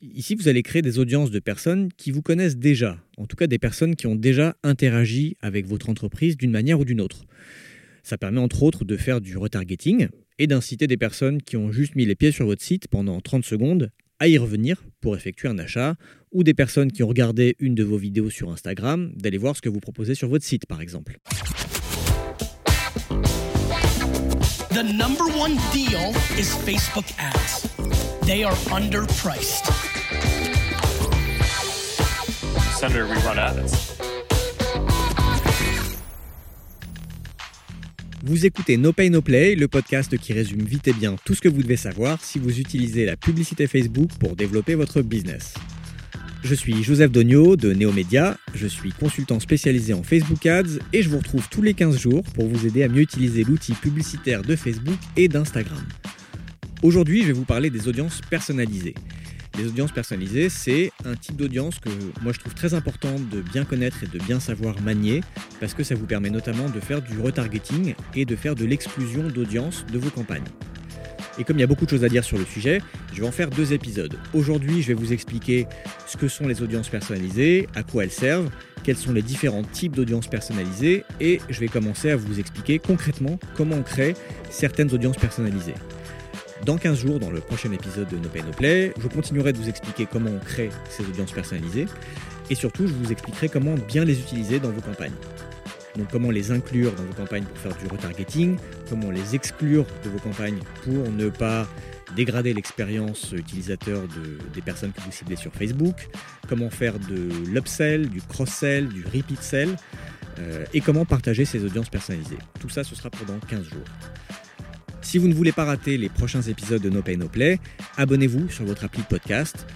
Ici, vous allez créer des audiences de personnes qui vous connaissent déjà, en tout cas des personnes qui ont déjà interagi avec votre entreprise d'une manière ou d'une autre. Ça permet entre autres de faire du retargeting et d'inciter des personnes qui ont juste mis les pieds sur votre site pendant 30 secondes à y revenir pour effectuer un achat, ou des personnes qui ont regardé une de vos vidéos sur Instagram, d'aller voir ce que vous proposez sur votre site par exemple. Facebook ads. They are underpriced. Senator, we run ads. Vous écoutez No Pay No Play, le podcast qui résume vite et bien tout ce que vous devez savoir si vous utilisez la publicité Facebook pour développer votre business. Je suis Joseph Dogno de Neomédia, je suis consultant spécialisé en Facebook Ads et je vous retrouve tous les 15 jours pour vous aider à mieux utiliser l'outil publicitaire de Facebook et d'Instagram. Aujourd'hui, je vais vous parler des audiences personnalisées. Les audiences personnalisées, c'est un type d'audience que moi je trouve très important de bien connaître et de bien savoir manier, parce que ça vous permet notamment de faire du retargeting et de faire de l'exclusion d'audience de vos campagnes. Et comme il y a beaucoup de choses à dire sur le sujet, je vais en faire deux épisodes. Aujourd'hui, je vais vous expliquer ce que sont les audiences personnalisées, à quoi elles servent, quels sont les différents types d'audiences personnalisées, et je vais commencer à vous expliquer concrètement comment on crée certaines audiences personnalisées. Dans 15 jours, dans le prochain épisode de No Pay No Play, je continuerai de vous expliquer comment on crée ces audiences personnalisées et surtout je vous expliquerai comment bien les utiliser dans vos campagnes. Donc comment les inclure dans vos campagnes pour faire du retargeting, comment les exclure de vos campagnes pour ne pas dégrader l'expérience utilisateur des personnes que vous ciblez sur Facebook, comment faire de l'upsell, du cross-sell, du repeat sell, euh, et comment partager ces audiences personnalisées. Tout ça, ce sera pendant 15 jours. Si vous ne voulez pas rater les prochains épisodes de No Pay No Play, abonnez-vous sur votre appli de podcast.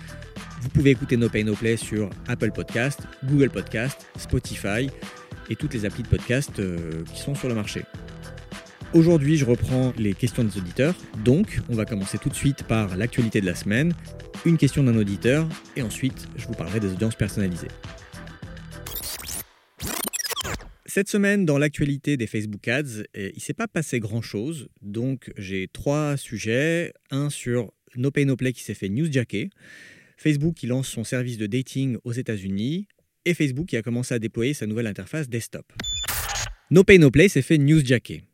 Vous pouvez écouter No Pay No Play sur Apple Podcast, Google Podcast, Spotify et toutes les applis de podcast euh, qui sont sur le marché. Aujourd'hui, je reprends les questions des auditeurs. Donc, on va commencer tout de suite par l'actualité de la semaine, une question d'un auditeur, et ensuite, je vous parlerai des audiences personnalisées. Cette semaine, dans l'actualité des Facebook Ads, eh, il ne s'est pas passé grand-chose. Donc, j'ai trois sujets. Un sur No Pay No Play qui s'est fait newsjacker. Facebook qui lance son service de dating aux États-Unis. Et Facebook qui a commencé à déployer sa nouvelle interface desktop. No Pay No Play s'est fait newsjacker.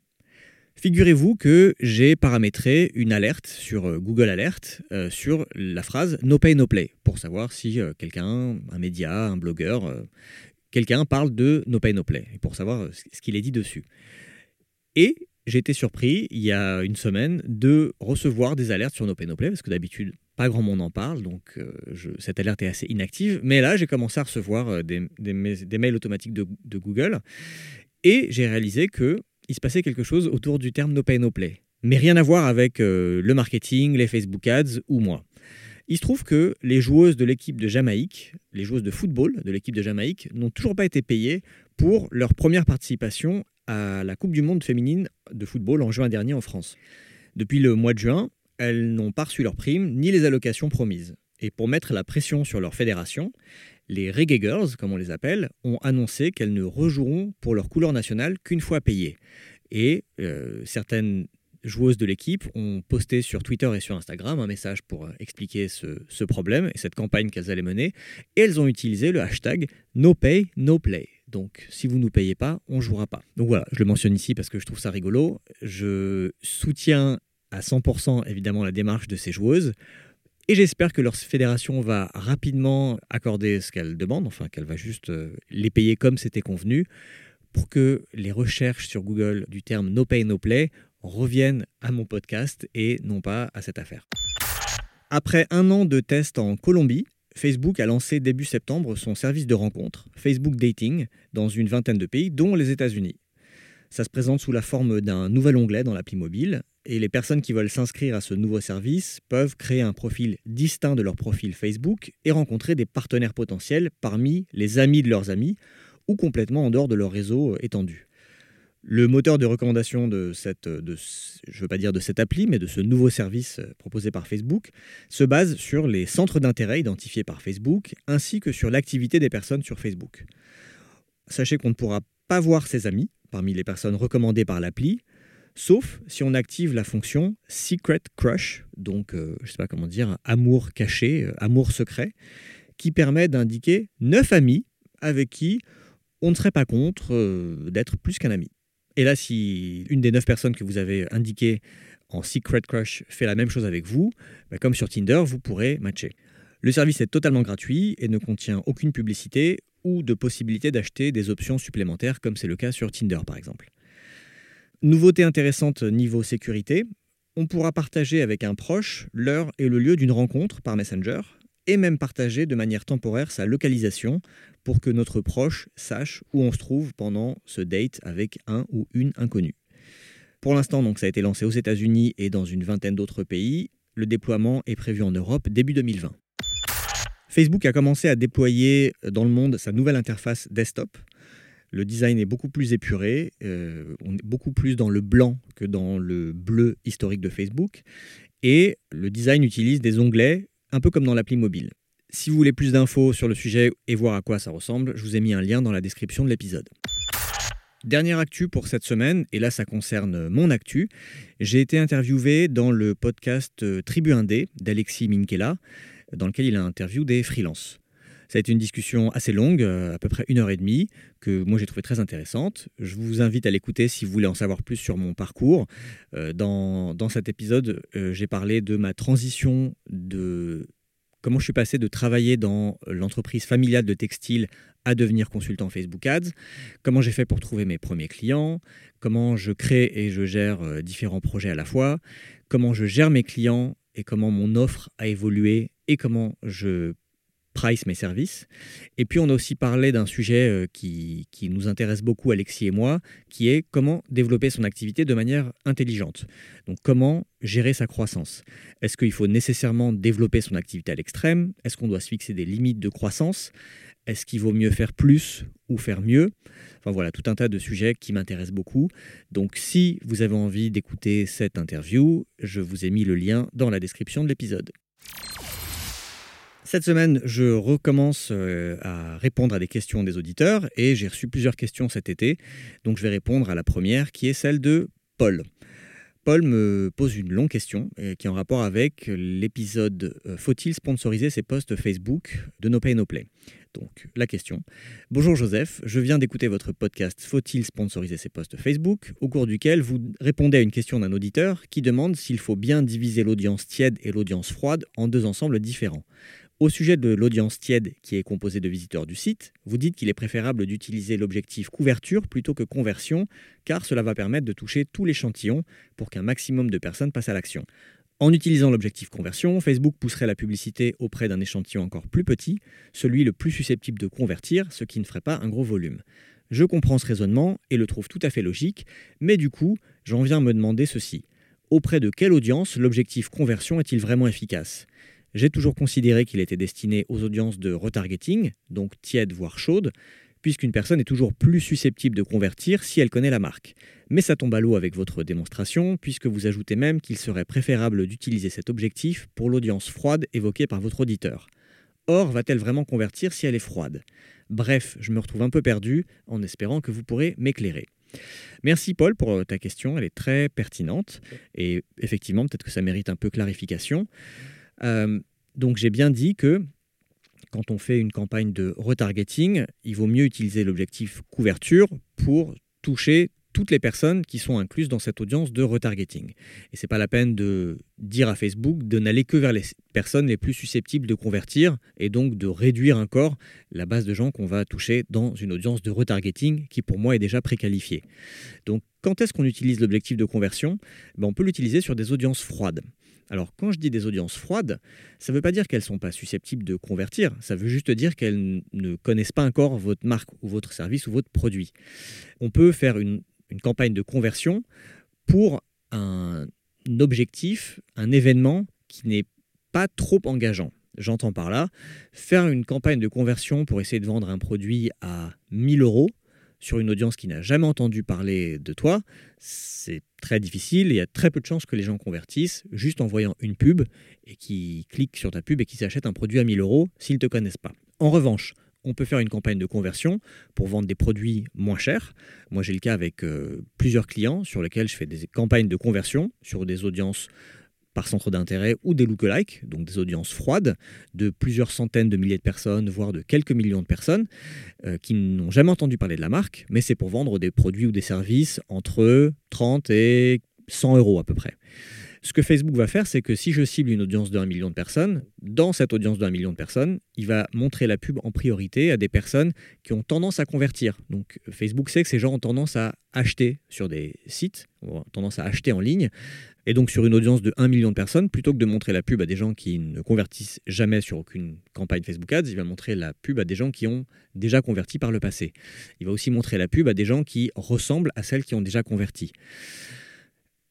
Figurez-vous que j'ai paramétré une alerte sur euh, Google Alert euh, sur la phrase No Pay No Play pour savoir si euh, quelqu'un, un média, un blogueur, quelqu'un parle de No Pay No Play, pour savoir ce qu'il est dit dessus. Et j'ai été surpris, il y a une semaine, de recevoir des alertes sur No Pay No Play, parce que d'habitude, pas grand monde en parle, donc euh, cette alerte est assez inactive. Mais là, j'ai commencé à recevoir euh, des, mails automatiques de, Google, et j'ai réalisé qu'il se passait quelque chose autour du terme No Pay No Play. Mais rien à voir avec euh, le marketing, les Facebook Ads ou moi. Il se trouve que les joueuses de l'équipe de Jamaïque, les joueuses de football de l'équipe de Jamaïque, n'ont toujours pas été payées pour leur première participation à la Coupe du Monde féminine de football en juin dernier en France. Depuis le mois de juin, elles n'ont pas reçu leurs primes ni les allocations promises. Et pour mettre la pression sur leur fédération, les Reggae Girls, comme on les appelle, ont annoncé qu'elles ne rejoueront pour leur couleur nationale qu'une fois payées. Et euh, certaines joueuses de l'équipe ont posté sur Twitter et sur Instagram un message pour euh, expliquer ce, problème et cette campagne qu'elles allaient mener. Et elles ont utilisé le hashtag No Pay, No Play. Donc, si vous ne nous payez pas, on ne jouera pas. Donc voilà, je le mentionne ici parce que je trouve ça rigolo. Je soutiens à 100% évidemment la démarche de ces joueuses. Et j'espère que leur fédération va rapidement accorder ce qu'elle demande, enfin qu'elle va juste euh, les payer comme c'était convenu, pour que les recherches sur Google du terme No Pay No Play reviennent à mon podcast et non pas à cette affaire. Après un an de tests en Colombie, Facebook a lancé début septembre son service de rencontre, Facebook Dating, dans une vingtaine de pays, dont les États-Unis. Ça se présente sous la forme d'un nouvel onglet dans l'appli mobile, et les personnes qui veulent s'inscrire à ce nouveau service peuvent créer un profil distinct de leur profil Facebook et rencontrer des partenaires potentiels parmi les amis de leurs amis ou complètement en dehors de leur réseau étendu. Le moteur de recommandation de cette, veux pas dire de cette appli, mais de ce nouveau service euh, proposé par Facebook, se base sur les centres d'intérêt identifiés par Facebook, ainsi que sur l'activité des personnes sur Facebook. Sachez qu'on ne pourra pas voir ses amis parmi les personnes recommandées par l'appli, sauf si on active la fonction Secret Crush, donc euh, je ne sais pas comment dire, amour caché, euh, amour secret, qui permet d'indiquer neuf amis avec qui on ne serait pas contre euh, d'être plus qu'un ami. Et là, si une des neuf personnes que vous avez indiquées en Secret Crush fait la même chose avec vous, bah, comme sur Tinder, vous pourrez matcher. Le service est totalement gratuit et ne contient aucune publicité ou de possibilité d'acheter des options supplémentaires comme c'est le cas sur Tinder par exemple. Nouveauté intéressante niveau sécurité, on pourra partager avec un proche l'heure et le lieu d'une rencontre par Messenger et même partager de manière temporaire sa localisation pour que notre proche sache où on se trouve pendant ce date avec un ou une inconnue. Pour l'instant, donc ça a été lancé aux États-Unis et dans une vingtaine d'autres pays. Le déploiement est prévu en Europe début 2020. Facebook a commencé à déployer dans le monde sa nouvelle interface desktop. Le design est beaucoup plus épuré, euh, on est beaucoup plus dans le blanc que dans le bleu historique de Facebook. Et le design utilise des onglets, un peu comme dans l'appli mobile. Si vous voulez plus d'infos sur le sujet et voir à quoi ça ressemble, je vous ai mis un lien dans la description de l'épisode. Dernière actu pour cette semaine, et là ça concerne mon actu. J'ai été interviewé dans le podcast Tribu Indé d'Alexis Minkela, dans lequel il a interviewé des freelances. Ça a été une discussion assez longue, euh, à peu près une heure et demie, que moi j'ai trouvé très intéressante. Je vous invite à l'écouter si vous voulez en savoir plus sur mon parcours. Euh, dans, dans cet épisode, euh, j'ai parlé de ma transition de comment je suis passé de travailler dans l'entreprise familiale de textile à devenir consultant Facebook Ads, comment j'ai fait pour trouver mes premiers clients, comment je crée et je gère différents projets à la fois, comment je gère mes clients et comment mon offre a évolué et comment je price mes services. Et puis on a aussi parlé d'un sujet euh, qui, qui, nous intéresse beaucoup, Alexis et moi, qui est comment développer son activité de manière intelligente. Donc comment gérer sa croissance. Est-ce qu'il faut nécessairement développer son activité à l'extrême? Est-ce qu'on doit se fixer des limites de croissance? Est-ce qu'il vaut mieux faire plus ou faire mieux? Enfin voilà, tout un tas de sujets qui m'intéressent beaucoup. Donc si vous avez envie d'écouter cette interview, je vous ai mis le lien dans la description de l'épisode. Cette semaine, je recommence euh, à répondre à des questions des auditeurs et j'ai reçu plusieurs questions cet été. Donc je vais répondre à la première qui est celle de Paul. Paul me pose une longue question euh, qui est en rapport avec l'épisode euh, Faut-il sponsoriser ses posts Facebook de No Pay No Play? Donc la question. Bonjour Joseph, je viens d'écouter votre podcast Faut-il sponsoriser ses posts Facebook au cours duquel vous répondez à une question d'un auditeur qui demande s'il faut bien diviser l'audience tiède et l'audience froide en deux ensembles différents. Au sujet de l'audience tiède qui est composée de visiteurs du site, vous dites qu'il est préférable d'utiliser l'objectif couverture plutôt que conversion, car cela va permettre de toucher tout l'échantillon pour qu'un maximum de personnes passent à l'action. En utilisant l'objectif conversion, Facebook pousserait la publicité auprès d'un échantillon encore plus petit, celui le plus susceptible de convertir, ce qui ne ferait pas un gros volume. Je comprends ce raisonnement et le trouve tout à fait logique, mais du coup, j'en viens à me demander ceci. Auprès de quelle audience l'objectif conversion est-il vraiment efficace? J'ai toujours considéré qu'il était destiné aux audiences de retargeting, donc tiède voire chaude, puisqu'une personne est toujours plus susceptible de convertir si elle connaît la marque. Mais ça tombe à l'eau avec votre démonstration, puisque vous ajoutez même qu'il serait préférable d'utiliser cet objectif pour l'audience froide évoquée par votre auditeur. Or, va-t-elle vraiment convertir si elle est froide? Bref, je me retrouve un peu perdu en espérant que vous pourrez m'éclairer. Merci Paul pour ta question, elle est très pertinente et effectivement peut-être que ça mérite un peu clarification. Euh, donc j'ai bien dit que quand on fait une campagne de retargeting, il vaut mieux utiliser l'objectif couverture pour toucher toutes les personnes qui sont incluses dans cette audience de retargeting. Et c'est pas la peine de dire à Facebook de n'aller que vers les personnes les plus susceptibles de convertir et donc de réduire encore la base de gens qu'on va toucher dans une audience de retargeting qui pour moi est déjà préqualifiée. Donc quand est-ce qu'on utilise l'objectif de conversion? Ben, On peut l'utiliser sur des audiences froides. Alors quand je dis des audiences froides, ça ne veut pas dire qu'elles ne sont pas susceptibles de convertir, ça veut juste dire qu'elles ne connaissent pas encore votre marque ou votre service ou votre produit. On peut faire une, campagne de conversion pour un objectif, un événement qui n'est pas trop engageant. J'entends par là, faire une campagne de conversion pour essayer de vendre un produit à 1000 euros, sur une audience qui n'a jamais entendu parler de toi, c'est très difficile. Il y a très peu de chances que les gens convertissent juste en voyant une pub et qui cliquent sur ta pub et qui s'achètent un produit à 1000 euros s'ils ne te connaissent pas. En revanche, on peut faire une campagne de conversion pour vendre des produits moins chers. Moi, j'ai le cas avec euh, plusieurs clients sur lesquels je fais des campagnes de conversion sur des audiences par centre d'intérêt ou des lookalikes, donc des audiences froides de plusieurs centaines de milliers de personnes, voire de quelques millions de personnes, euh, qui n'ont jamais entendu parler de la marque, mais c'est pour vendre des produits ou des services entre 30 et 100 euros à peu près. Ce que Facebook va faire, c'est que si je cible une audience 1 million de personnes, dans cette audience 1 million de personnes, il va montrer la pub en priorité à des personnes qui ont tendance à convertir. Donc Facebook sait que ces gens ont tendance à acheter sur des sites, ont tendance à acheter en ligne. Et donc sur une audience de 1 million de personnes, plutôt que de montrer la pub à des gens qui ne convertissent jamais sur aucune campagne Facebook Ads, il va montrer la pub à des gens qui ont déjà converti par le passé. Il va aussi montrer la pub à des gens qui ressemblent à celles qui ont déjà converti.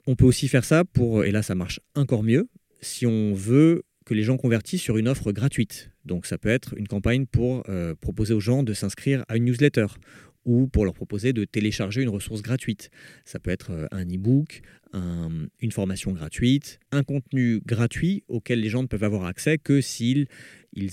On peut aussi faire ça pour, et là ça marche encore mieux, si on veut que les gens convertissent sur une offre gratuite. Donc ça peut être une campagne pour euh, proposer aux gens de s'inscrire à une newsletter ou pour leur proposer de télécharger une ressource gratuite. Ça peut être euh, un e-book, une formation gratuite, un contenu gratuit auquel les gens ne peuvent avoir accès que s'ils ils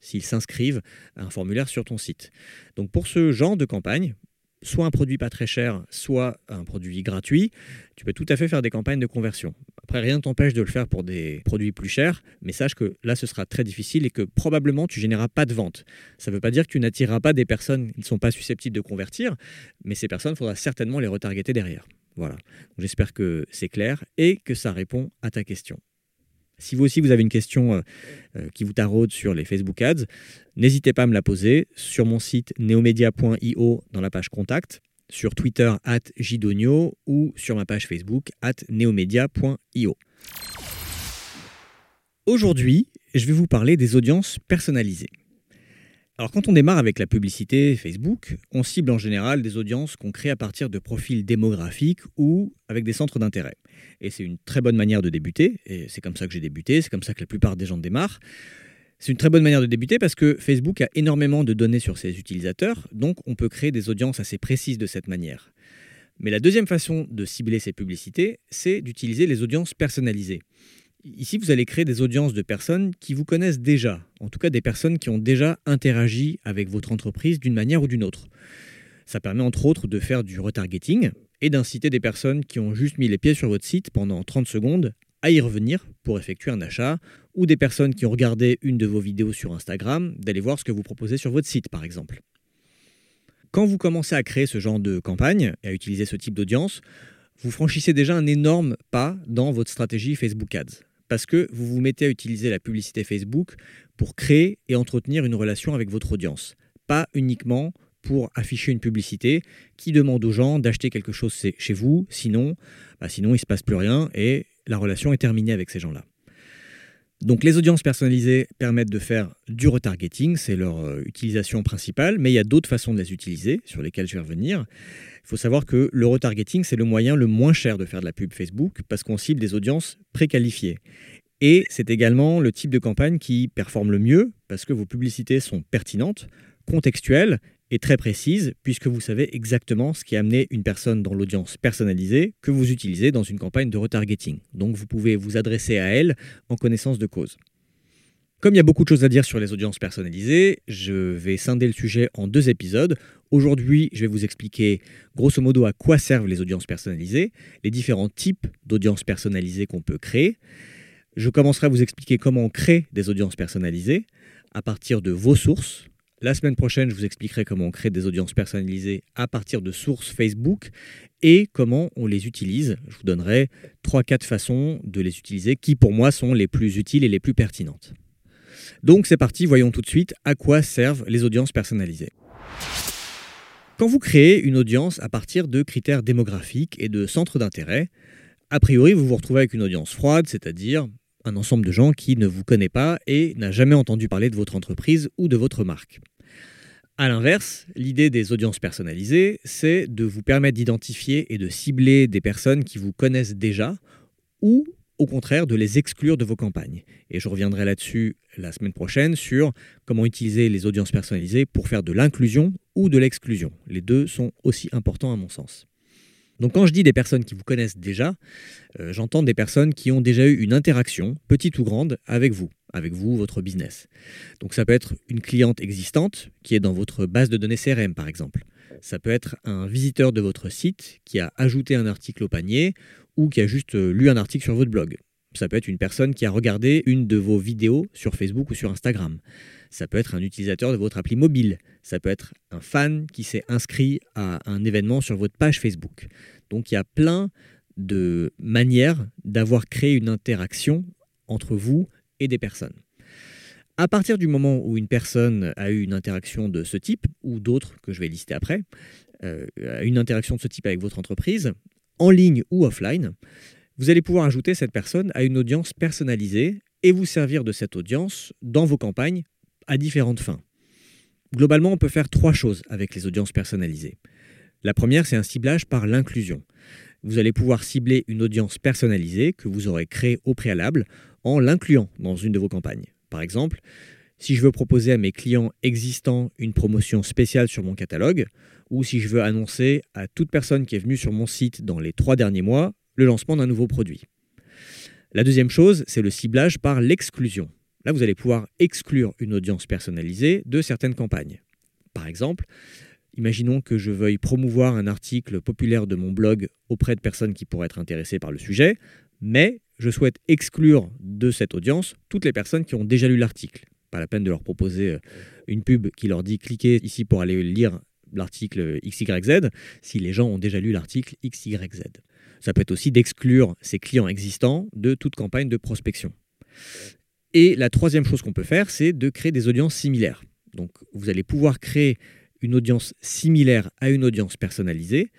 s'ils s'inscrivent à un formulaire sur ton site. Donc pour ce genre de campagne, soit un produit pas très cher, soit un produit gratuit, tu peux tout à fait faire des campagnes de conversion. Après, rien ne t'empêche de le faire pour des produits plus chers, mais sache que là, ce sera très difficile et que probablement tu généreras pas de vente. Ça ne veut pas dire que tu n'attireras pas des personnes qui ne sont pas susceptibles de convertir, mais ces personnes, il faudra certainement les retargeter derrière. Voilà. J'espère que c'est clair et que ça répond à ta question. Si vous aussi vous avez une question euh, euh, qui vous taraude sur les Facebook Ads, n'hésitez pas à me la poser sur mon site neomedia.io dans la page contact, sur Twitter at jidonio ou sur ma page Facebook at neomedia.io. Aujourd'hui, je vais vous parler des audiences personnalisées. Alors quand on démarre avec la publicité Facebook, on cible en général des audiences qu'on crée à partir de profils démographiques ou avec des centres d'intérêt. Et c'est une très bonne manière de débuter, et c'est comme ça que j'ai débuté, c'est comme ça que la plupart des gens démarrent. C'est une très bonne manière de débuter parce que Facebook a énormément de données sur ses utilisateurs, donc on peut créer des audiences assez précises de cette manière. Mais la deuxième façon de cibler ces publicités, c'est d'utiliser les audiences personnalisées. Ici, vous allez créer des audiences de personnes qui vous connaissent déjà, en tout cas des personnes qui ont déjà interagi avec votre entreprise d'une manière ou d'une autre. Ça permet entre autres de faire du retargeting et d'inciter des personnes qui ont juste mis les pieds sur votre site pendant 30 secondes à y revenir pour effectuer un achat, ou des personnes qui ont regardé une de vos vidéos sur Instagram, d'aller voir ce que vous proposez sur votre site par exemple. Quand vous commencez à créer ce genre de campagne et à utiliser ce type d'audience, vous franchissez déjà un énorme pas dans votre stratégie Facebook Ads parce que vous vous mettez à utiliser la publicité Facebook pour créer et entretenir une relation avec votre audience, pas uniquement pour afficher une publicité qui demande aux gens d'acheter quelque chose chez vous, sinon, bah sinon il ne se passe plus rien et la relation est terminée avec ces gens-là. Donc les audiences personnalisées permettent de faire du retargeting, c'est leur euh, utilisation principale, mais il y a d'autres façons de les utiliser sur lesquelles je vais revenir. Il faut savoir que le retargeting, c'est le moyen le moins cher de faire de la pub Facebook parce qu'on cible des audiences préqualifiées. Et c'est également le type de campagne qui performe le mieux parce que vos publicités sont pertinentes, contextuelles et très précises puisque vous savez exactement ce qui a amené une personne dans l'audience personnalisée que vous utilisez dans une campagne de retargeting. Donc vous pouvez vous adresser à elle en connaissance de cause. Comme il y a beaucoup de choses à dire sur les audiences personnalisées, je vais scinder le sujet en deux épisodes. Aujourd'hui, je vais vous expliquer grosso modo à quoi servent les audiences personnalisées, les différents types d'audiences personnalisées qu'on peut créer. Je commencerai à vous expliquer comment on crée des audiences personnalisées à partir de vos sources. La semaine prochaine, je vous expliquerai comment on crée des audiences personnalisées à partir de sources Facebook et comment on les utilise. Je vous donnerai 3-4 façons de les utiliser qui pour moi sont les plus utiles et les plus pertinentes. Donc c'est parti, voyons tout de suite à quoi servent les audiences personnalisées. Quand vous créez une audience à partir de critères démographiques et de centres d'intérêt, a priori vous vous retrouvez avec une audience froide, c'est-à-dire un ensemble de gens qui ne vous connaît pas et n'a jamais entendu parler de votre entreprise ou de votre marque. A l'inverse, l'idée des audiences personnalisées, c'est de vous permettre d'identifier et de cibler des personnes qui vous connaissent déjà ou au contraire de les exclure de vos campagnes. Et je reviendrai là-dessus la semaine prochaine sur comment utiliser les audiences personnalisées pour faire de l'inclusion ou de l'exclusion. Les deux sont aussi importants à mon sens. Donc quand je dis des personnes qui vous connaissent déjà, euh, j'entends des personnes qui ont déjà eu une interaction, petite ou grande, avec vous. avec vous, votre business. Donc ça peut être une cliente existante qui est dans votre base de données CRM par exemple. Ça peut être un visiteur de votre site qui a ajouté un article au panier ou qui a juste euh, lu un article sur votre blog. Ça peut être une personne qui a regardé une de vos vidéos sur Facebook ou sur Instagram. Ça peut être un utilisateur de votre appli mobile. Ça peut être un fan qui s'est inscrit à un événement sur votre page Facebook. Donc il y a plein de manières d'avoir créé une interaction entre vous et des personnes. À partir du moment où une personne a eu une interaction de ce type, ou d'autres que je vais lister après, euh, une interaction de ce type avec votre entreprise, en ligne ou offline, vous allez pouvoir ajouter cette personne à une audience personnalisée et vous servir de cette audience dans vos campagnes à différentes fins. Globalement, on peut faire trois choses avec les audiences personnalisées. La première, c'est un ciblage par l'inclusion. Vous allez pouvoir cibler une audience personnalisée que vous aurez créée au préalable en l'incluant dans une de vos campagnes. Par exemple, si je veux proposer à mes clients existants une promotion spéciale sur mon catalogue, ou si je veux annoncer à toute personne qui est venue sur mon site dans les trois derniers mois le lancement d'un nouveau produit. La deuxième chose, c'est le ciblage par l'exclusion. Là, vous allez pouvoir exclure une audience personnalisée de certaines campagnes. Par exemple, imaginons que je veuille promouvoir un article populaire de mon blog auprès de personnes qui pourraient être intéressées par le sujet, mais je souhaite exclure de cette audience toutes les personnes qui ont déjà lu l'article. Pas la peine de leur proposer euh, une pub qui leur dit cliquez ici pour aller lire l'article XYZ si les gens ont déjà lu l'article XYZ. Ça peut être aussi d'exclure ces clients existants de toute campagne de prospection. Et la troisième chose qu'on peut faire, c'est de créer des audiences similaires. Donc vous allez pouvoir créer une audience similaire à une audience personnalisée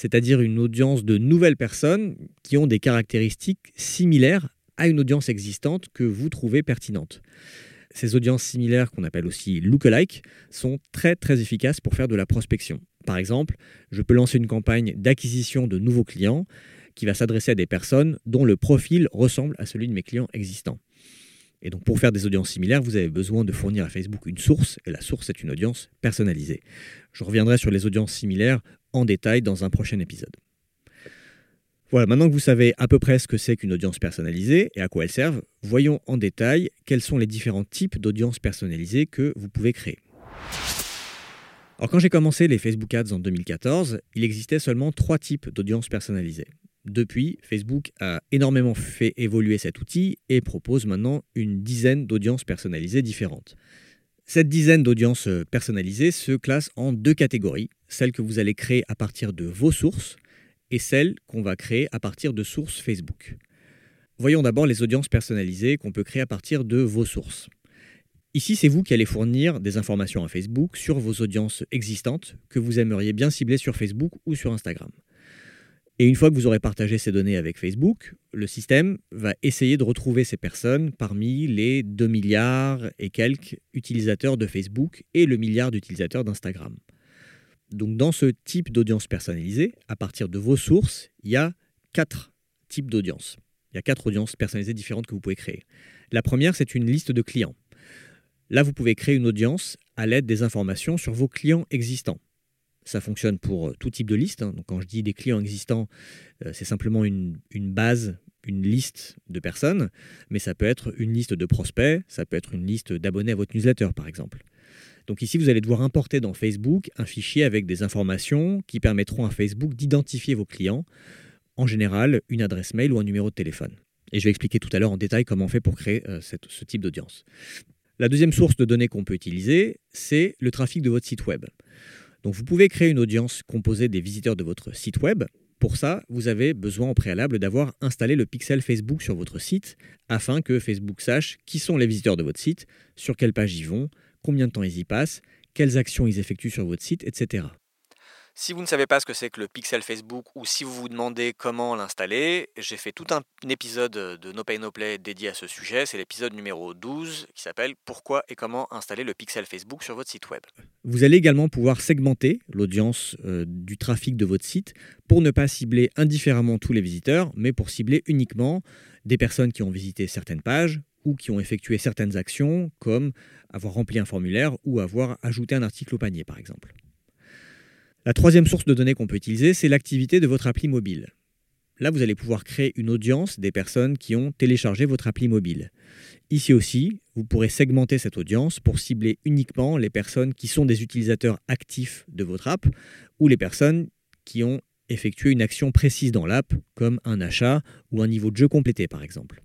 c'est-à-dire une audience de nouvelles personnes qui ont des caractéristiques similaires à une audience existante que vous trouvez pertinente. Ces audiences similaires, qu'on appelle aussi lookalike, sont très très efficaces pour faire de la prospection. Par exemple, je peux lancer une campagne d'acquisition de nouveaux clients qui va s'adresser à des personnes dont le profil ressemble à celui de mes clients existants. Et donc pour faire des audiences similaires, vous avez besoin de fournir à Facebook une source, et la source est une audience personnalisée. Je reviendrai sur les audiences similaires en détail dans un prochain épisode. Voilà, maintenant que vous savez à peu près ce que c'est qu'une audience personnalisée et à quoi elles servent, voyons en détail quels sont les différents types d'audiences personnalisées que vous pouvez créer. Alors quand j'ai commencé les Facebook Ads en 2014, il existait seulement trois types d'audiences personnalisées. Depuis, Facebook a énormément fait évoluer cet outil et propose maintenant une dizaine d'audiences personnalisées différentes. Cette dizaine d'audiences euh, personnalisées se classe en deux catégories, celles que vous allez créer à partir de vos sources et celles qu'on va créer à partir de sources Facebook. Voyons d'abord les audiences personnalisées qu'on peut créer à partir de vos sources. Ici, c'est vous qui allez fournir des informations à Facebook sur vos audiences existantes que vous aimeriez bien cibler sur Facebook ou sur Instagram. Et une fois que vous aurez partagé ces données avec Facebook, le système va essayer de retrouver ces personnes parmi les 2 milliards et quelques utilisateurs de Facebook et le milliard d'utilisateurs d'Instagram. Donc dans ce type d'audience personnalisée, à partir de vos sources, il y a quatre types d'audience. Il y a quatre audiences personnalisées différentes que vous pouvez créer. La première, c'est une liste de clients. Là, vous pouvez créer une audience à l'aide des informations sur vos clients existants. Ça fonctionne pour euh, tout type de liste. Hein. Donc, quand je dis des clients existants, euh, c'est simplement une, base, une liste de personnes, mais ça peut être une liste de prospects, ça peut être une liste d'abonnés à votre newsletter, par exemple. Donc ici, vous allez devoir importer dans Facebook un fichier avec des informations qui permettront à Facebook d'identifier vos clients, en général une adresse mail ou un numéro de téléphone. Et je vais expliquer tout à l'heure en détail comment on fait pour créer euh, ce type d'audience. La deuxième source de données qu'on peut utiliser, c'est le trafic de votre site web. Donc vous pouvez créer une audience composée des visiteurs de votre site web. Pour ça, vous avez besoin au préalable d'avoir installé le pixel Facebook sur votre site afin que Facebook sache qui sont les visiteurs de votre site, sur quelle page ils vont, combien de temps ils y passent, quelles actions ils effectuent sur votre site, etc. Si vous ne savez pas ce que c'est que le pixel Facebook ou si vous vous demandez comment l'installer, j'ai fait tout un épisode de No Pay No Play dédié à ce sujet. C'est l'épisode numéro 12 qui s'appelle Pourquoi et comment installer le pixel Facebook sur votre site web? Vous allez également pouvoir segmenter l'audience euh, du trafic de votre site pour ne pas cibler indifféremment tous les visiteurs, mais pour cibler uniquement des personnes qui ont visité certaines pages ou qui ont effectué certaines actions comme avoir rempli un formulaire ou avoir ajouté un article au panier par exemple. La troisième source de données qu'on peut utiliser, c'est l'activité de votre appli mobile. Là, vous allez pouvoir créer une audience des personnes qui ont téléchargé votre appli mobile. Ici aussi, vous pourrez segmenter cette audience pour cibler uniquement les personnes qui sont des utilisateurs actifs de votre app ou les personnes qui ont effectué une action précise dans l'app, comme un achat ou un niveau de jeu complété par exemple.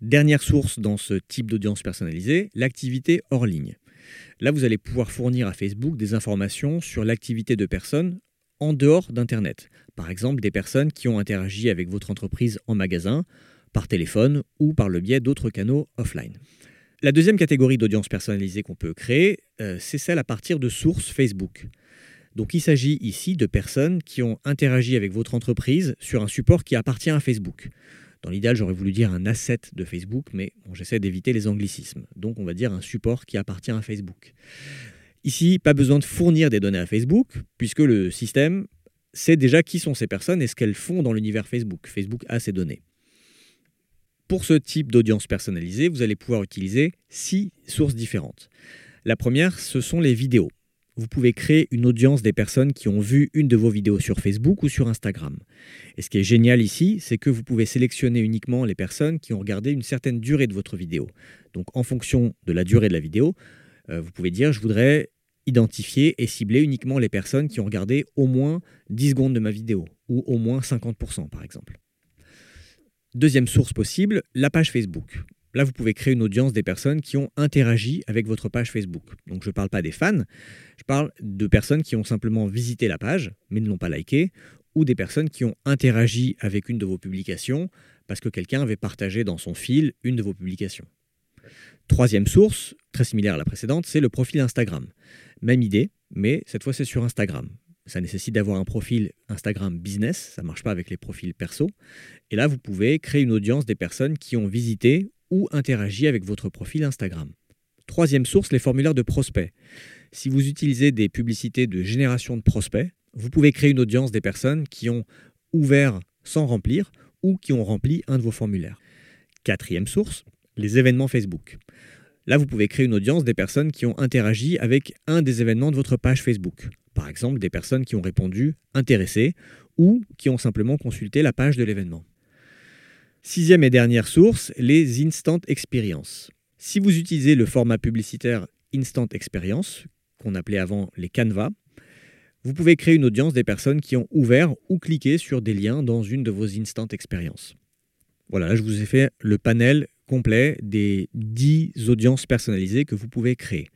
Dernière source dans ce type d'audience personnalisée, l'activité hors ligne. Là, vous allez pouvoir fournir à Facebook des informations sur l'activité de personnes en dehors d'Internet. Par exemple, des personnes qui ont interagi avec votre entreprise en magasin, par téléphone ou par le biais d'autres canaux offline. La deuxième catégorie d'audience personnalisée qu'on peut créer, euh, c'est celle à partir de sources Facebook. Donc il s'agit ici de personnes qui ont interagi avec votre entreprise sur un support qui appartient à Facebook. Dans l'idéal, j'aurais voulu dire un asset de Facebook, mais j'essaie d'éviter les anglicismes. Donc on va dire un support qui appartient à Facebook. Ici, pas besoin de fournir des données à Facebook, puisque le système sait déjà qui sont ces personnes et ce qu'elles font dans l'univers Facebook. Facebook a ces données. Pour ce type d'audience personnalisée, vous allez pouvoir utiliser six sources différentes. La première, ce sont les vidéos. Vous pouvez créer une audience des personnes qui ont vu une de vos vidéos sur Facebook ou sur Instagram. Et ce qui est génial ici, c'est que vous pouvez sélectionner uniquement les personnes qui ont regardé une certaine durée de votre vidéo. Donc en fonction de la durée de la vidéo, euh, vous pouvez dire je voudrais identifier et cibler uniquement les personnes qui ont regardé au moins 10 secondes de ma vidéo ou au moins 50% par exemple. Deuxième source possible, la page Facebook. Là, vous pouvez créer une audience des personnes qui ont interagi avec votre page Facebook. Donc je ne parle pas des fans, je parle de personnes qui ont simplement visité la page mais ne l'ont pas liké, ou des personnes qui ont interagi avec une de vos publications parce que quelqu'un avait partagé dans son fil une de vos publications. Troisième source, très similaire à la précédente, c'est le profil Instagram. Même idée, mais cette fois c'est sur Instagram ça nécessite d'avoir un profil Instagram business, ça ne marche pas avec les profils perso. Et là, vous pouvez créer une audience des personnes qui ont visité ou interagi avec votre profil Instagram. Troisième source, les formulaires de prospects. Si vous utilisez des publicités de génération de prospects, vous pouvez créer une audience des personnes qui ont ouvert sans remplir ou qui ont rempli un de vos formulaires. Quatrième source, les événements Facebook. Là, vous pouvez créer une audience des personnes qui ont interagi avec un des événements de votre page Facebook. Par exemple, des personnes qui ont répondu intéressées ou qui ont simplement consulté la page de l'événement. Sixième et dernière source, les Instant Experience. Si vous utilisez le format publicitaire Instant Experience, qu'on appelait avant les Canva, vous pouvez créer une audience des personnes qui ont ouvert ou cliqué sur des liens dans une de vos Instant Experience. Voilà, là je vous ai fait le panel complet des 10 audiences personnalisées que vous pouvez créer.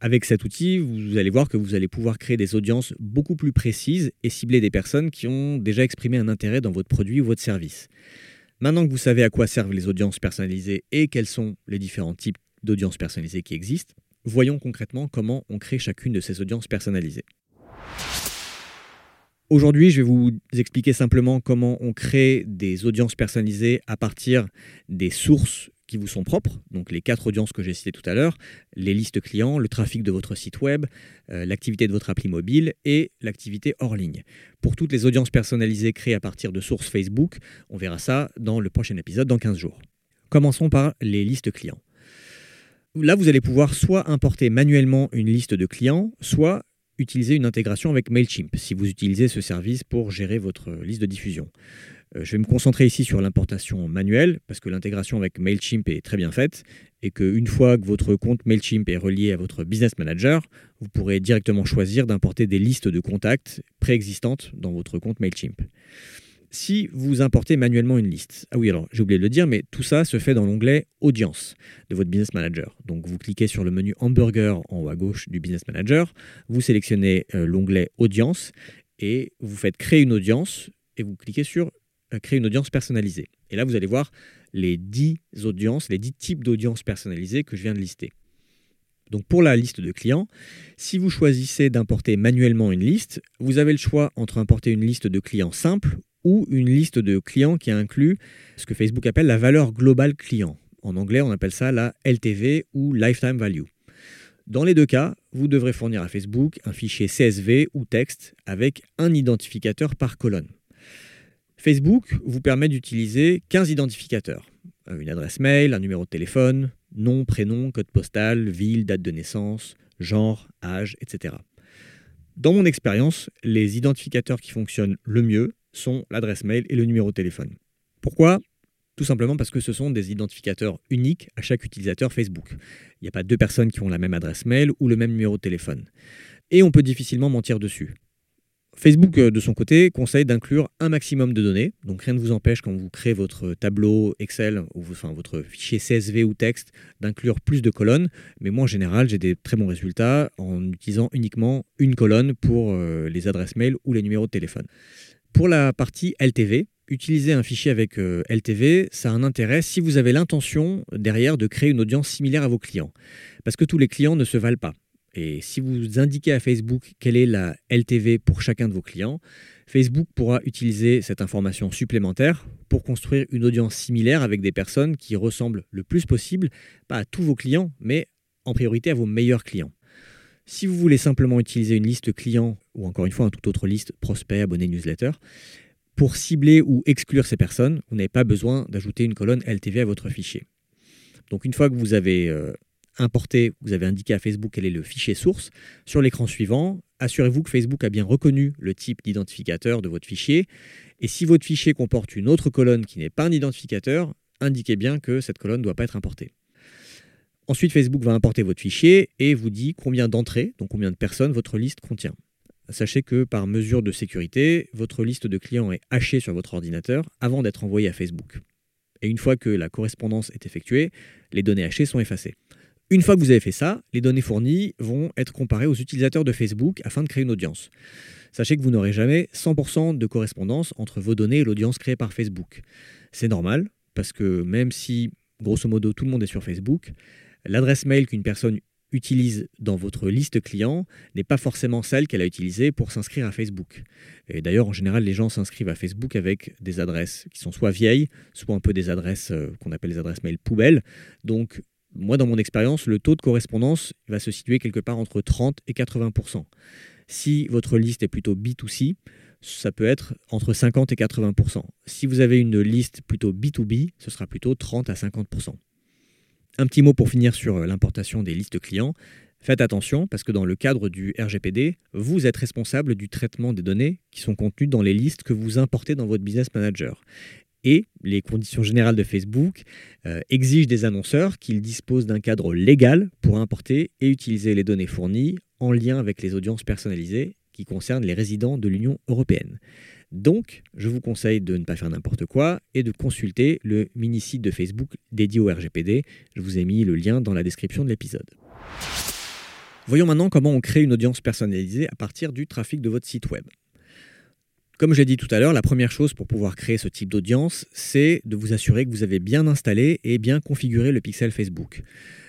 Avec cet outil, vous allez voir que vous allez pouvoir créer des audiences beaucoup plus précises et cibler des personnes qui ont déjà exprimé un intérêt dans votre produit ou votre service. Maintenant que vous savez à quoi servent les audiences personnalisées et quels sont les différents types d'audiences personnalisées qui existent, voyons concrètement comment on crée chacune de ces audiences personnalisées. Aujourd'hui, je vais vous expliquer simplement comment on crée des audiences personnalisées à partir des sources qui vous sont propres, donc les quatre audiences que j'ai citées tout à l'heure, les listes clients, le trafic de votre site web, euh, l'activité de votre appli mobile et l'activité hors ligne. Pour toutes les audiences personnalisées créées à partir de sources Facebook, on verra ça dans le prochain épisode dans 15 jours. Commençons par les listes clients. Là, vous allez pouvoir soit importer manuellement une liste de clients, soit utiliser une intégration avec MailChimp si vous utilisez ce service pour gérer votre liste de diffusion. Euh, je vais me concentrer ici sur l'importation manuelle parce que l'intégration avec MailChimp est très bien faite et qu'une fois que votre compte MailChimp est relié à votre Business Manager, vous pourrez directement choisir d'importer des listes de contacts préexistantes dans votre compte MailChimp. Si vous importez manuellement une liste, ah oui alors j'ai oublié de le dire, mais tout ça se fait dans l'onglet Audience de votre Business Manager. Donc vous cliquez sur le menu Hamburger en haut à gauche du Business Manager, vous sélectionnez euh, l'onglet Audience et vous faites Créer une audience et vous cliquez sur créer une audience personnalisée. Et là, vous allez voir les 10 audiences, les 10 types d'audiences personnalisées que je viens de lister. Donc pour la liste de clients, si vous choisissez d'importer manuellement une liste, vous avez le choix entre importer une liste de clients simple ou une liste de clients qui inclut ce que Facebook appelle la valeur globale client. En anglais, on appelle ça la LTV ou Lifetime Value. Dans les deux cas, vous devrez fournir à Facebook un fichier CSV ou texte avec un identificateur par colonne. Facebook vous permet d'utiliser 15 identificateurs. Euh, une adresse mail, un numéro de téléphone, nom, prénom, code postal, ville, date de naissance, genre, âge, etc. Dans mon expérience, les identificateurs qui fonctionnent le mieux, sont l'adresse mail et le numéro de téléphone. Pourquoi? Tout simplement parce que ce sont des identificateurs uniques à chaque utilisateur Facebook. Il n'y a pas deux personnes qui ont la même adresse mail ou le même numéro de téléphone. Et on peut difficilement mentir dessus. Facebook, euh, de son côté, conseille d'inclure un maximum de données. Donc rien ne vous empêche, quand vous créez votre tableau Excel ou votre fichier CSV ou texte, d'inclure plus de colonnes. Mais moi, en général, j'ai des très bons résultats en utilisant uniquement une colonne pour euh, les adresses mail ou les numéros de téléphone. Pour la partie LTV, utiliser un fichier avec euh, LTV, ça a un intérêt si vous avez l'intention derrière de créer une audience similaire à vos clients. Parce que tous les clients ne se valent pas. Et si vous indiquez à Facebook quelle est la LTV pour chacun de vos clients, Facebook pourra utiliser cette information supplémentaire pour construire une audience similaire avec des personnes qui ressemblent le plus possible, pas à tous vos clients, mais en priorité à vos meilleurs clients. Si vous voulez simplement utiliser une liste client ou encore une fois une toute autre liste prospect, abonnés, newsletter, pour cibler ou exclure ces personnes, vous n'avez pas besoin d'ajouter une colonne LTV à votre fichier. Donc une fois que vous avez euh, importé, vous avez indiqué à Facebook quel est le fichier source. Sur l'écran suivant, assurez-vous que Facebook a bien reconnu le type d'identificateur de votre fichier. Et si votre fichier comporte une autre colonne qui n'est pas un identificateur, indiquez bien que cette colonne ne doit pas être importée. Ensuite, Facebook va importer votre fichier et vous dit combien d'entrées, donc combien de personnes votre liste contient. Sachez que par mesure de sécurité, votre liste de clients est hachée sur votre ordinateur avant d'être envoyée à Facebook. Et une fois que la correspondance est effectuée, les données hachées sont effacées. Une fois que vous avez fait ça, les données fournies vont être comparées aux utilisateurs de Facebook afin de créer une audience. Sachez que vous n'aurez jamais 100% de correspondance entre vos données et l'audience créée par Facebook. C'est normal, parce que même si, grosso modo, tout le monde est sur Facebook, l'adresse mail qu'une personne utilise dans votre liste client n'est pas forcément celle qu'elle a utilisée pour s'inscrire à Facebook. Et d'ailleurs, en général, les gens s'inscrivent à Facebook avec des adresses qui sont soit vieilles, soit un peu des adresses euh, qu'on appelle les adresses mail poubelles. Donc, moi, dans mon expérience, le taux de correspondance va se situer quelque part entre 30 et 80% Si votre liste est plutôt B2C, ça peut être entre 50 et 80% Si vous avez une liste plutôt B2B, ce sera plutôt 30 à 50% Un petit mot pour finir sur l'importation des listes clients. Faites attention parce que dans le cadre du RGPD, vous êtes responsable du traitement des données qui sont contenues dans les listes que vous importez dans votre business manager. Et les conditions générales de Facebook euh, exigent des annonceurs qu'ils disposent d'un cadre légal pour importer et utiliser les données fournies en lien avec les audiences personnalisées qui concernent les résidents de l'Union européenne. Donc, je vous conseille de ne pas faire n'importe quoi et de consulter le mini-site de Facebook dédié au RGPD. Je vous ai mis le lien dans la description de l'épisode. Voyons maintenant comment on crée une audience personnalisée à partir du trafic de votre site web. Comme je l'ai dit tout à l'heure, la première chose pour pouvoir créer ce type d'audience, c'est de vous assurer que vous avez bien installé et bien configuré le pixel Facebook.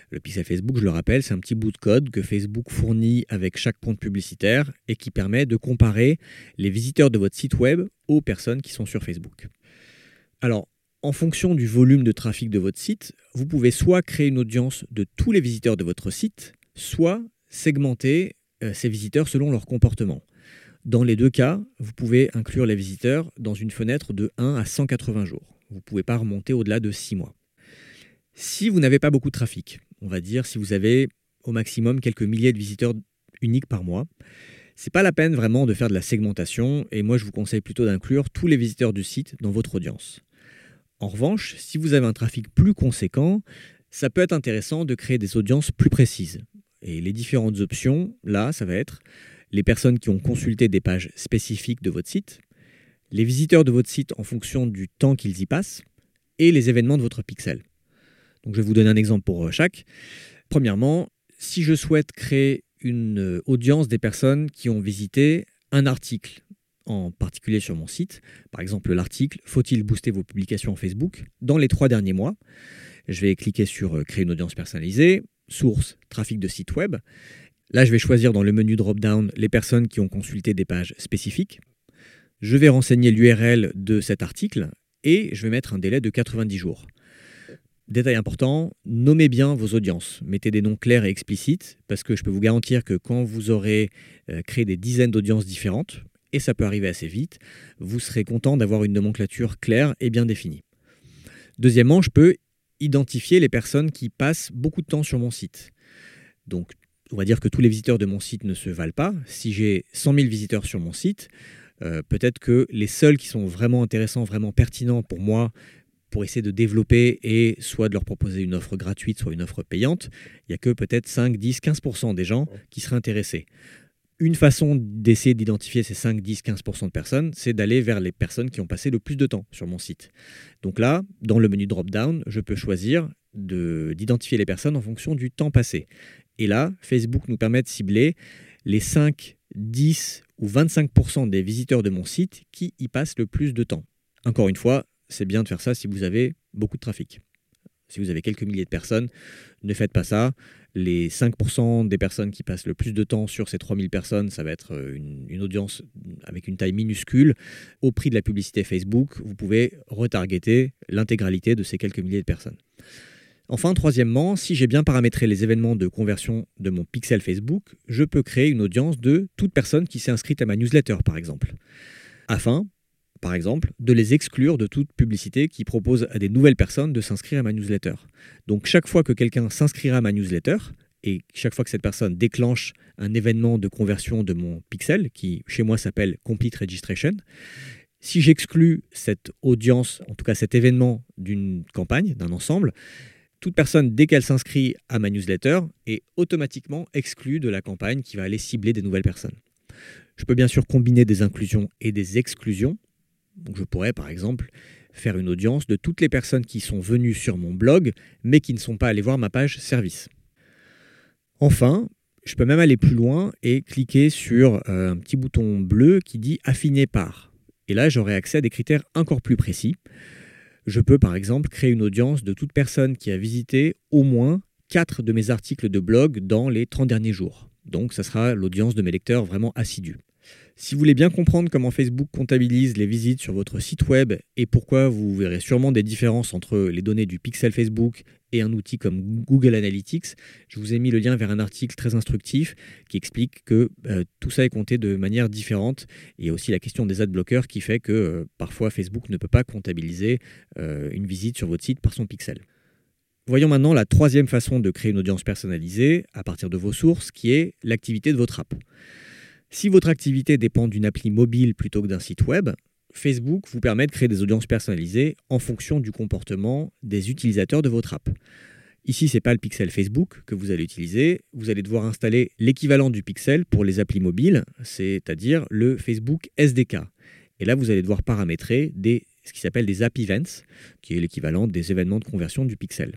Le pixel Facebook, je le rappelle, c'est un petit bout de code que Facebook fournit avec chaque compte publicitaire et qui permet de comparer les visiteurs de votre site web aux personnes qui sont sur Facebook. Alors, en fonction du volume de trafic de votre site, vous pouvez soit créer une audience de tous les visiteurs de votre site, soit segmenter euh, ces visiteurs selon leur comportement. Dans les deux cas, vous pouvez inclure les visiteurs dans une fenêtre de 1 à 180 jours. Vous ne pouvez pas remonter au-delà de 6 mois. Si vous n'avez pas beaucoup de trafic, on va dire si vous avez au maximum quelques milliers de visiteurs uniques par mois, c'est pas la peine vraiment de faire de la segmentation et moi je vous conseille plutôt d'inclure tous les visiteurs du site dans votre audience. En revanche, si vous avez un trafic plus conséquent, ça peut être intéressant de créer des audiences plus précises. Et les différentes options, là, ça va être les personnes qui ont consulté des pages spécifiques de votre site, les visiteurs de votre site en fonction du temps qu'ils y passent, et les événements de votre pixel. Donc je vais vous donner un exemple pour euh, chaque. Premièrement, si je souhaite créer une euh, audience des personnes qui ont visité un article en particulier sur mon site, par exemple l'article Faut-il booster vos publications en Facebook? dans les trois derniers mois Je vais cliquer sur euh, Créer une audience personnalisée, source, trafic de site web, Là, je vais choisir dans le menu drop-down les personnes qui ont consulté des pages spécifiques. Je vais renseigner l'URL de cet article et je vais mettre un délai de 90 jours. Détail important, nommez bien vos audiences. Mettez des noms clairs et explicites parce que je peux vous garantir que quand vous aurez euh, créé des dizaines d'audiences différentes, et ça peut arriver assez vite, vous serez content d'avoir une nomenclature claire et bien définie. Deuxièmement, je peux identifier les personnes qui passent beaucoup de temps sur mon site. Donc on va dire que tous les visiteurs de mon site ne se valent pas. Si j'ai 100 000 visiteurs sur mon site, Euh, peut-être que les seuls qui sont vraiment intéressants, vraiment pertinents pour moi, pour essayer de développer et soit de leur proposer une offre gratuite, soit une offre payante, il n'y a que peut-être 5, 10, 15% des gens qui seraient intéressés. Une façon d'essayer d'identifier ces 5, 10, 15% de personnes, c'est d'aller vers les personnes qui ont passé le plus de temps sur mon site. Donc là, dans le menu drop-down, je peux choisir d'identifier les personnes en fonction du temps passé. Et là, Facebook nous permet de cibler les 5, 10 ou 25% des visiteurs de mon site qui y passent le plus de temps. Encore une fois, c'est bien de faire ça si vous avez beaucoup de trafic. Si vous avez quelques milliers de personnes, ne faites pas ça. Les 5% des personnes qui passent le plus de temps sur ces 3000 personnes, ça va être euh, une, une, audience avec une taille minuscule. Au prix de la publicité Facebook, vous pouvez retargeter l'intégralité de ces quelques milliers de personnes. Enfin, troisièmement, si j'ai bien paramétré les événements de conversion de mon pixel Facebook, je peux créer une audience de toute personne qui s'est inscrite à ma newsletter, par exemple. Afin, par exemple, de les exclure de toute publicité qui propose à des nouvelles personnes de s'inscrire à ma newsletter. Donc chaque fois que quelqu'un s'inscrira à ma newsletter, et chaque fois que cette personne déclenche un événement de conversion de mon pixel, qui chez moi s'appelle Complete Registration, si j'exclus cette audience, en tout cas cet événement d'une campagne, d'un ensemble, toute personne, dès qu'elle s'inscrit à ma newsletter, est automatiquement exclue de la campagne qui va aller cibler des nouvelles personnes. Je peux bien sûr combiner des inclusions et des exclusions. Je pourrais par exemple faire une audience de toutes les personnes qui sont venues sur mon blog mais qui ne sont pas allées voir ma page service. Enfin, je peux même aller plus loin et cliquer sur euh, un petit bouton bleu qui dit affiner par. Et là, j'aurai accès à des critères encore plus précis. Je peux par exemple créer une audience de toute personne qui a visité au moins 4 de mes articles de blog dans les 30 derniers jours. Donc ça sera l'audience de mes lecteurs vraiment assidus. Si vous voulez bien comprendre comment Facebook comptabilise les visites sur votre site web et pourquoi vous verrez sûrement des différences entre les données du pixel Facebook et un outil comme Google Analytics, je vous ai mis le lien vers un article très instructif qui explique que euh, tout ça est compté de manière différente et aussi la question des adblockers qui fait que euh, parfois Facebook ne peut pas comptabiliser euh, une visite sur votre site par son pixel. Voyons maintenant la troisième façon de créer une audience personnalisée à partir de vos sources qui est l'activité de votre app. Si votre activité dépend d'une appli mobile plutôt que d'un site web, Facebook vous permet de créer des audiences personnalisées en fonction du comportement des utilisateurs de votre app. Ici, ce n'est pas le pixel Facebook que vous allez utiliser. Vous allez devoir installer l'équivalent du pixel pour les applis mobiles, c'est-à-dire le Facebook SDK. Et là, vous allez devoir paramétrer ce qui s'appelle des app events, qui est l'équivalent des événements de conversion du pixel.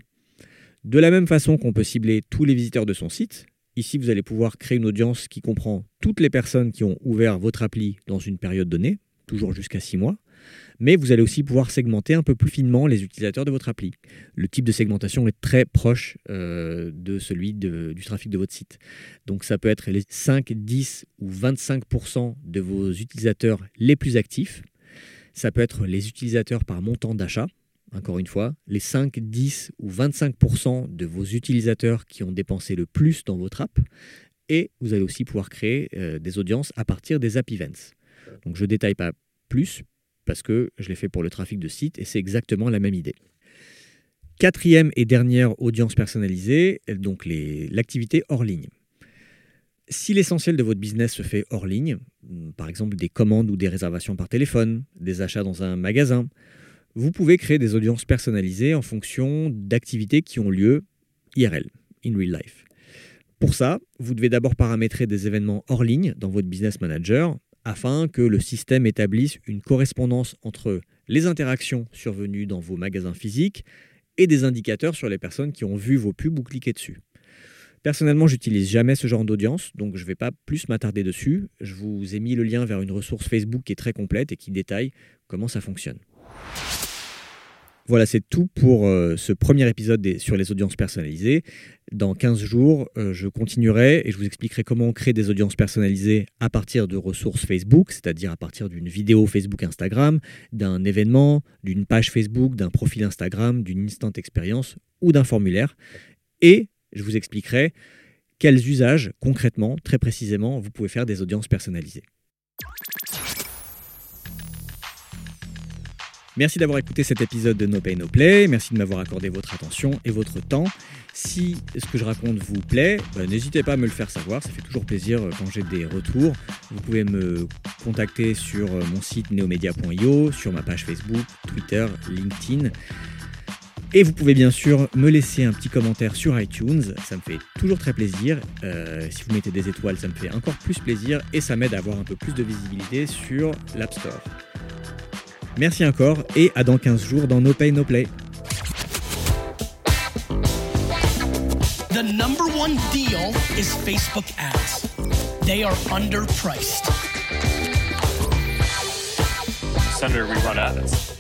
De la même façon qu'on peut cibler tous les visiteurs de son site, Ici, vous allez pouvoir créer une audience qui comprend toutes les personnes qui ont ouvert votre appli dans une période donnée, toujours jusqu'à 6 mois. Mais vous allez aussi pouvoir segmenter un peu plus finement les utilisateurs de votre appli. Le type de segmentation est très proche euh, de celui du trafic de votre site. Donc ça peut être les 5, 10 ou 25% de vos utilisateurs les plus actifs. Ça peut être les utilisateurs par montant d'achat encore une fois, les 5, 10 ou 25% de vos utilisateurs qui ont dépensé le plus dans votre app. Et vous allez aussi pouvoir créer euh, des audiences à partir des app events. Donc je ne détaille pas plus parce que je l'ai fait pour le trafic de site et c'est exactement la même idée. Quatrième et dernière audience personnalisée, donc l'activité hors ligne. Si l'essentiel de votre business se fait hors ligne, par exemple des commandes ou des réservations par téléphone, des achats dans un magasin, vous pouvez créer des audiences personnalisées en fonction d'activités qui ont lieu IRL, in real life. Pour ça, vous devez d'abord paramétrer des événements hors ligne dans votre business manager afin que le système établisse une correspondance entre les interactions survenues dans vos magasins physiques et des indicateurs sur les personnes qui ont vu vos pubs ou cliqué dessus. Personnellement, j'utilise jamais ce genre d'audience, donc je ne vais pas plus m'attarder dessus. Je vous ai mis le lien vers une ressource Facebook qui est très complète et qui détaille comment ça fonctionne. Voilà, c'est tout pour euh, ce premier épisode sur les audiences personnalisées. Dans 15 jours, euh, je continuerai et je vous expliquerai comment on crée des audiences personnalisées à partir de ressources Facebook, c'est-à-dire à partir d'une vidéo Facebook Instagram, d'un événement, d'une page Facebook, d'un profil Instagram, d'une instant expérience ou d'un formulaire. Et je vous expliquerai quels usages concrètement, très précisément, vous pouvez faire des audiences personnalisées. Merci d'avoir écouté cet épisode de No Pay No Play. Merci de m'avoir accordé votre attention et votre temps. Si ce que je raconte vous plaît, bah, n'hésitez pas à me le faire savoir. Ça fait toujours plaisir euh, quand j'ai des retours. Vous pouvez me contacter sur euh, mon site neomedia.io, sur ma page Facebook, Twitter, LinkedIn. Et vous pouvez bien sûr me laisser un petit commentaire sur iTunes, ça me fait toujours très plaisir. Euh, si vous mettez des étoiles, ça me fait encore plus plaisir et ça m'aide à avoir un peu plus de visibilité sur l'App Store. Merci encore et à dans 15 jours dans No Pay No Play. The number one deal is Facebook ads. They are underpriced. Senator, we run ads.